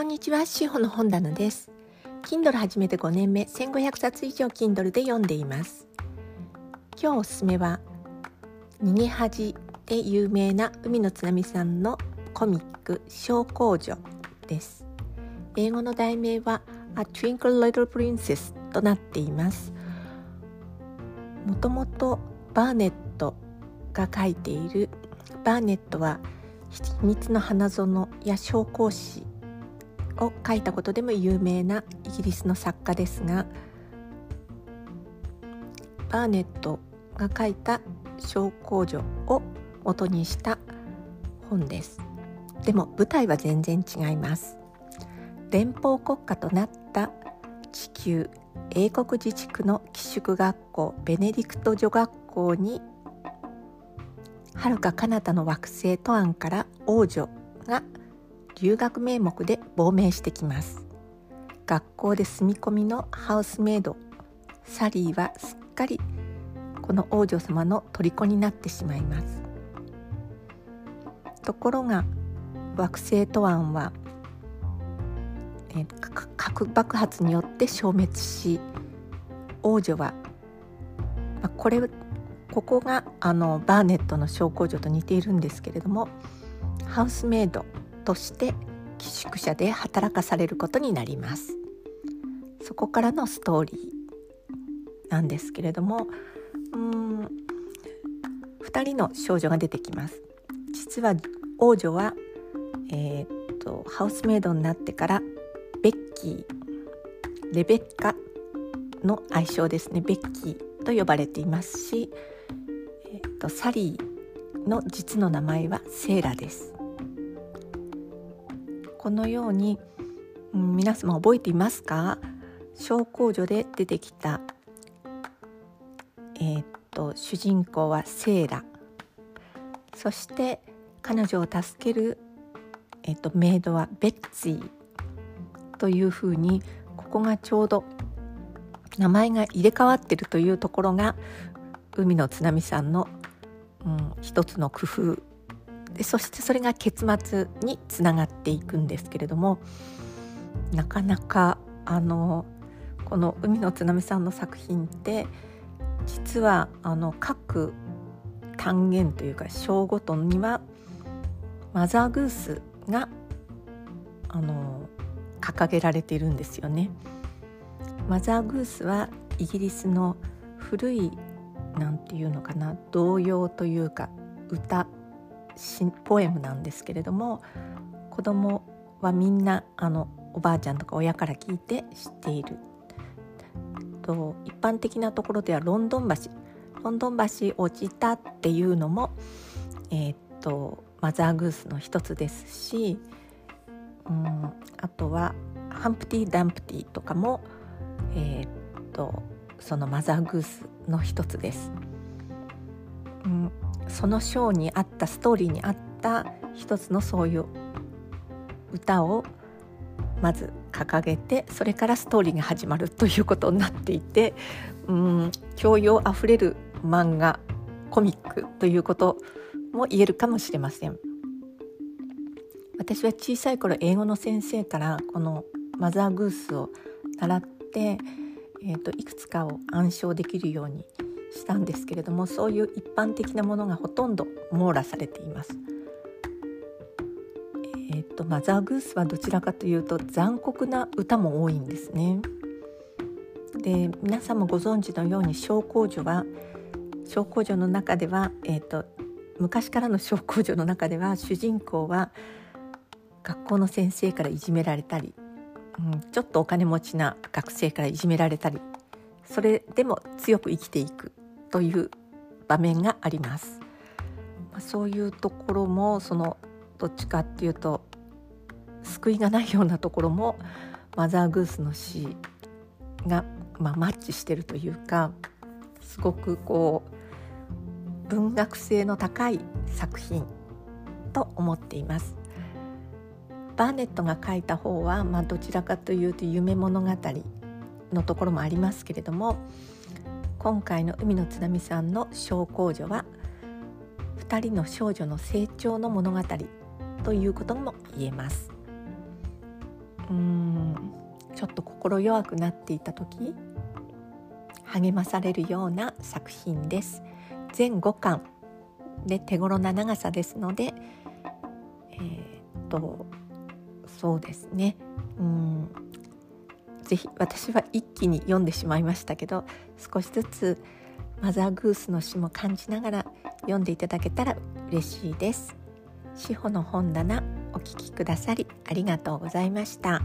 こんにちは、しほの本棚です。Kindle 始めて5年目、1500冊以上 Kindle で読んでいます。今日おすすめは、逃げ恥で有名な海の津波さんのコミック小公女です。英語の題名は A Twinkle Little Princess となっています。もともとバーネットが書いているバーネットは秘密の花園や小公子を書いたことでも有名なイギリスの作家ですがバーネットが書いた小公女を元にした本です。でも舞台は全然違います。連邦国家となった地球英国自治区の寄宿学校ベネディクト女学校にはるか彼方の惑星トアンから王女が留学名目で亡命してきます。学校で住み込みのハウスメイド。サリーはすっかりこの王女様の虜になってしまいます。ところが惑星トアンは、え核爆発によって消滅し王女は、まあ、これここがあのバーネットの小公女と似ているんですけれどもハウスメイド。として寄宿舎で働かされることになります。そこからのストーリーなんですけれどもうん2人の少女が出てきます。実は王女は、えー、っとハウスメイドになってからベッキーレベッカの愛称ですね。ベッキーと呼ばれていますし、えー、っとサリーの実の名前はセーラです。このように、うん、皆様覚えていますか？小公女で出てきた、えー、っと主人公はセーラ。そして彼女を助ける、えー、っとメイドはベッツィというふうにここがちょうど名前が入れ替わってるというところが海の津波さんの、うん、一つの工夫でそしてそれが結末につながっていくんですけれどもなかなかあのこの海の津波さんの作品って実はあの各単元というか章ごとにはマザーグースがあの掲げられているんですよね。マザーグースはイギリスの古いなんていうのかな童謡というか歌ポエムなんですけれども子供はみんなあのおばあちゃんとか親から聞いて知っている。と一般的なところではロンドン橋ロンドン橋落ちたっていうのも、えー、っとマザーグースの一つですし、うん、あとはハンプティ・ダンプティとかも、えー、っとそのマザーグースの一つです。うん、そのショーにあったストーリーにあった一つのそういう歌をまず掲げてそれからストーリーが始まるということになっていてうん教養あふれる漫画コミックということも言えるかもしれません。私は小さい頃英語の先生からこのマザーグースを習って、えーといくつかを暗唱できるようにしたんですけれどもそういう一般的なものがほとんど網羅されています。えーと、マザーグースはどちらかというと残酷な歌も多いんですね。で皆さんもご存知のように小公女は小公女の中では、えーと、昔からの小公女の中では主人公は学校の先生からいじめられたり、うん、ちょっとお金持ちな学生からいじめられたりそれでも強く生きていくという場面があります。ま、そういうところもそのどっちかっていうと救いがないようなところもマザーグースの詩が、まあ、マッチしてるというかすごくこう文学性の高い作品と思っています。バーネットが書いた方は、まあ、どちらかというと夢物語のところもありますけれども今回の海の津波さんの小公女は2人の少女の成長の物語ということも言えます。うんちょっと心弱くなっていた時励まされるような作品です。全5巻で手頃な長さですのでえー、っとそうですね。うんぜひ私は一気に読んでしまいましたけど少しずつマザーグースの詩も感じながら読んでいただけたら嬉しいです志保の本棚お聞きくださりありがとうございました。